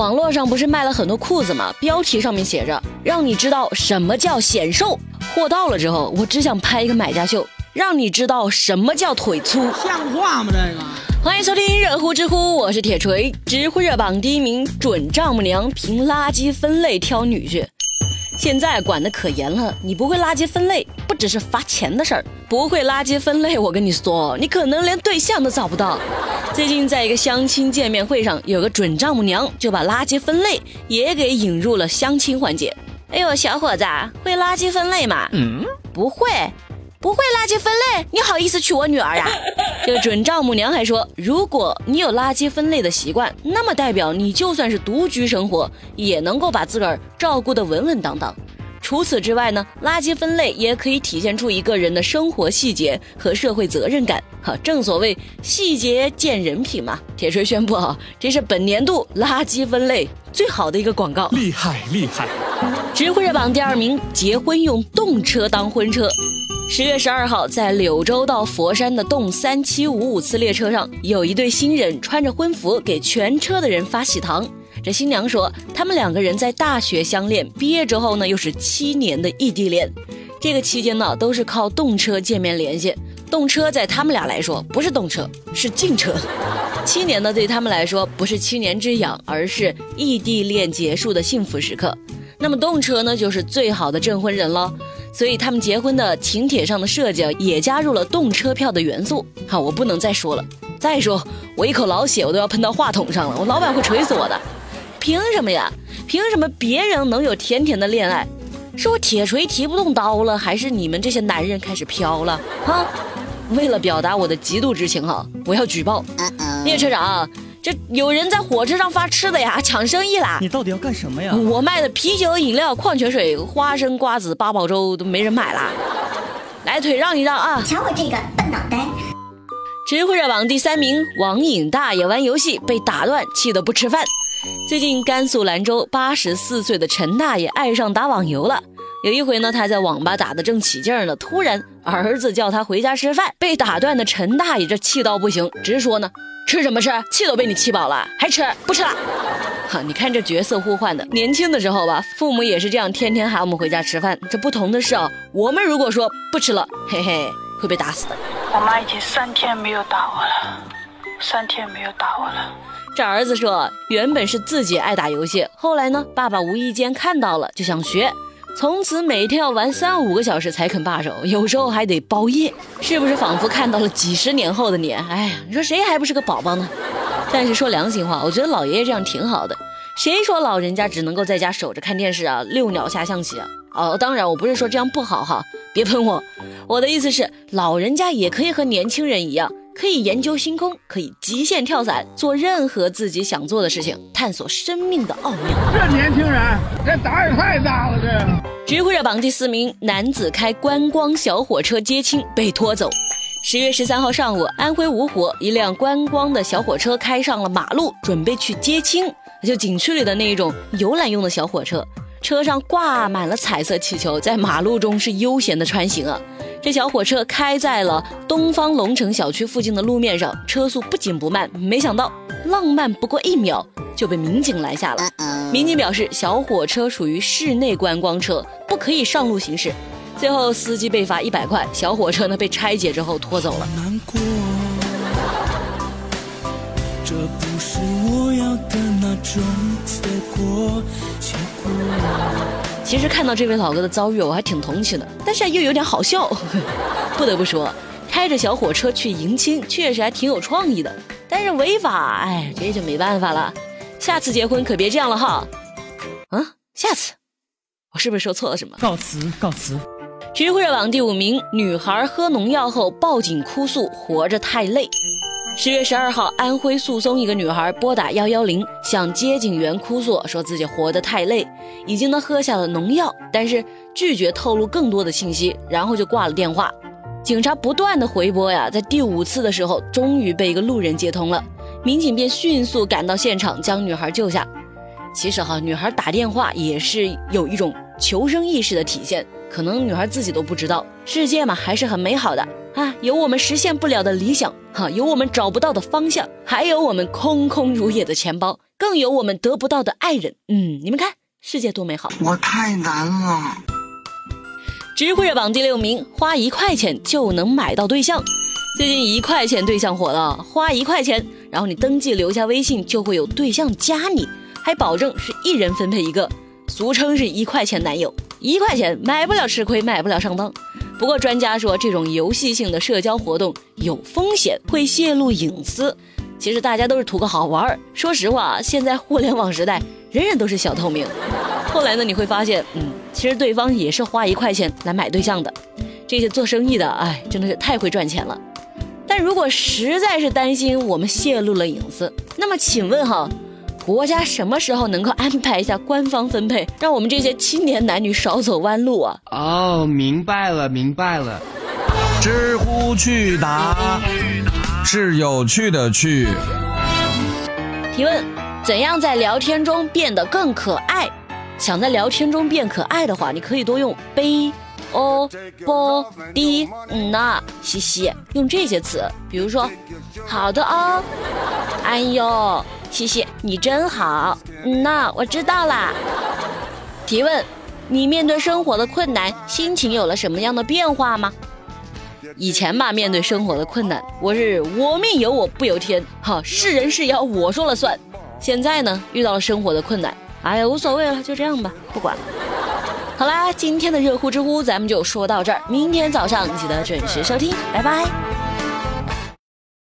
网络上不是卖了很多裤子吗？标题上面写着“让你知道什么叫显瘦”。货到了之后，我只想拍一个买家秀，让你知道什么叫腿粗。像话吗？这个？欢迎收听热乎知乎，我是铁锤。知乎热榜第一名准丈母娘凭垃圾分类挑女婿。现在管得可严了，你不会垃圾分类，不只是罚钱的事儿。不会垃圾分类，我跟你说，你可能连对象都找不到。最近在一个相亲见面会上，有个准丈母娘就把垃圾分类也给引入了相亲环节。哎呦，小伙子，会垃圾分类吗？嗯，不会。不会垃圾分类，你好意思娶我女儿呀？这个准丈母娘还说，如果你有垃圾分类的习惯，那么代表你就算是独居生活，也能够把自个儿照顾得稳稳当当。除此之外呢，垃圾分类也可以体现出一个人的生活细节和社会责任感。哈，正所谓细节见人品嘛。铁锤宣布啊，这是本年度垃圾分类最好的一个广告，厉害厉害！知乎热榜第二名，结婚用动车当婚车。十月十二号，在柳州到佛山的动三七五五次列车上，有一对新人穿着婚服给全车的人发喜糖。这新娘说，他们两个人在大学相恋，毕业之后呢，又是七年的异地恋。这个期间呢，都是靠动车见面联系。动车在他们俩来说不是动车，是静车。七年呢，对他们来说不是七年之痒，而是异地恋结束的幸福时刻。那么动车呢，就是最好的证婚人了。所以他们结婚的请帖上的设计也加入了动车票的元素。好，我不能再说了。再说我一口老血我都要喷到话筒上了，我老板会锤死我的。凭什么呀？凭什么别人能有甜甜的恋爱？是我铁锤提不动刀了，还是你们这些男人开始飘了？哈！为了表达我的嫉妒之情，哈，我要举报列车长。这有人在火车上发吃的呀，抢生意啦！你到底要干什么呀？我卖的啤酒、饮料、矿泉水、花生、瓜子、八宝粥都没人买啦！来，腿让一让啊！瞧我这个笨脑袋！知乎热榜第三名，网瘾大爷玩游戏被打断，气得不吃饭。最近甘肃兰州八十四岁的陈大爷爱上打网游了。有一回呢，他在网吧打得正起劲呢，突然儿子叫他回家吃饭，被打断的陈大爷这气到不行，直说呢。吃什么吃？气都被你气饱了，还吃？不吃了。哈，你看这角色互换的。年轻的时候吧，父母也是这样，天天喊我们回家吃饭。这不同的是啊，我们如果说不吃了，嘿嘿，会被打死的。我妈已经三天没有打我了，三天没有打我了。这儿子说，原本是自己爱打游戏，后来呢，爸爸无意间看到了，就想学。从此每天要玩三五个小时才肯罢手，有时候还得包夜，是不是仿佛看到了几十年后的你？哎呀，你说谁还不是个宝宝呢？但是说良心话，我觉得老爷爷这样挺好的。谁说老人家只能够在家守着看电视啊，遛鸟下象棋啊？哦，当然我不是说这样不好哈，别喷我。我的意思是，老人家也可以和年轻人一样。可以研究星空，可以极限跳伞，做任何自己想做的事情，探索生命的奥妙。这年轻人，这胆也太大了！这知乎热榜第四名，男子开观光小火车接亲被拖走。十月十三号上午，安徽芜湖一辆观光的小火车开上了马路，准备去接亲，就景区里的那一种游览用的小火车。车上挂满了彩色气球，在马路中是悠闲的穿行啊。这小火车开在了东方龙城小区附近的路面上，车速不紧不慢。没想到浪漫不过一秒就被民警拦下了。民警表示，小火车属于室内观光车，不可以上路行驶。最后，司机被罚一百块，小火车呢被拆解之后拖走了。这不是我要的那种结果。结果其实看到这位老哥的遭遇，我还挺同情的，但是又有点好笑。不得不说，开着小火车去迎亲，确实还挺有创意的。但是违法，哎，这就没办法了。下次结婚可别这样了哈。嗯，下次，我是不是说错了什么？告辞，告辞。知乎热榜第五名，女孩喝农药后报警哭诉，活着太累。十月十二号，安徽宿松一个女孩拨打幺幺零，向接警员哭诉，说自己活得太累，已经呢喝下了农药，但是拒绝透露更多的信息，然后就挂了电话。警察不断的回拨呀，在第五次的时候，终于被一个路人接通了，民警便迅速赶到现场，将女孩救下。其实哈，女孩打电话也是有一种求生意识的体现，可能女孩自己都不知道，世界嘛还是很美好的。啊，有我们实现不了的理想，哈，有我们找不到的方向，还有我们空空如也的钱包。更有我们得不到的爱人。嗯，你们看，世界多美好！我太难了。知乎热榜第六名，花一块钱就能买到对象。最近一块钱对象火了，花一块钱，然后你登记留下微信，就会有对象加你，还保证是一人分配一个，俗称是一块钱男友。一块钱买不了吃亏，买不了上当。不过专家说，这种游戏性的社交活动有风险，会泄露隐私。其实大家都是图个好玩儿。说实话，现在互联网时代，人人都是小透明。后来呢，你会发现，嗯，其实对方也是花一块钱来买对象的。这些做生意的，哎，真的是太会赚钱了。但如果实在是担心我们泄露了隐私，那么请问哈，国家什么时候能够安排一下官方分配，让我们这些青年男女少走弯路啊？哦，明白了，明白了。知乎趣答。是有趣的趣。提问：怎样在聊天中变得更可爱？想在聊天中变可爱的话，你可以多用悲、哦、啵、滴、嗯呐、嘻嘻，用这些词。比如说，好的哦，哎呦，嘻嘻，你真好，嗯呐，我知道啦。提问：你面对生活的困难，心情有了什么样的变化吗？以前吧，面对生活的困难，我是我命由我不由天，哈，是人是妖我说了算。现在呢，遇到了生活的困难，哎呀，无所谓了，就这样吧，不管了。好啦，今天的热乎知乎咱们就说到这儿，明天早上记得准时收听，拜拜。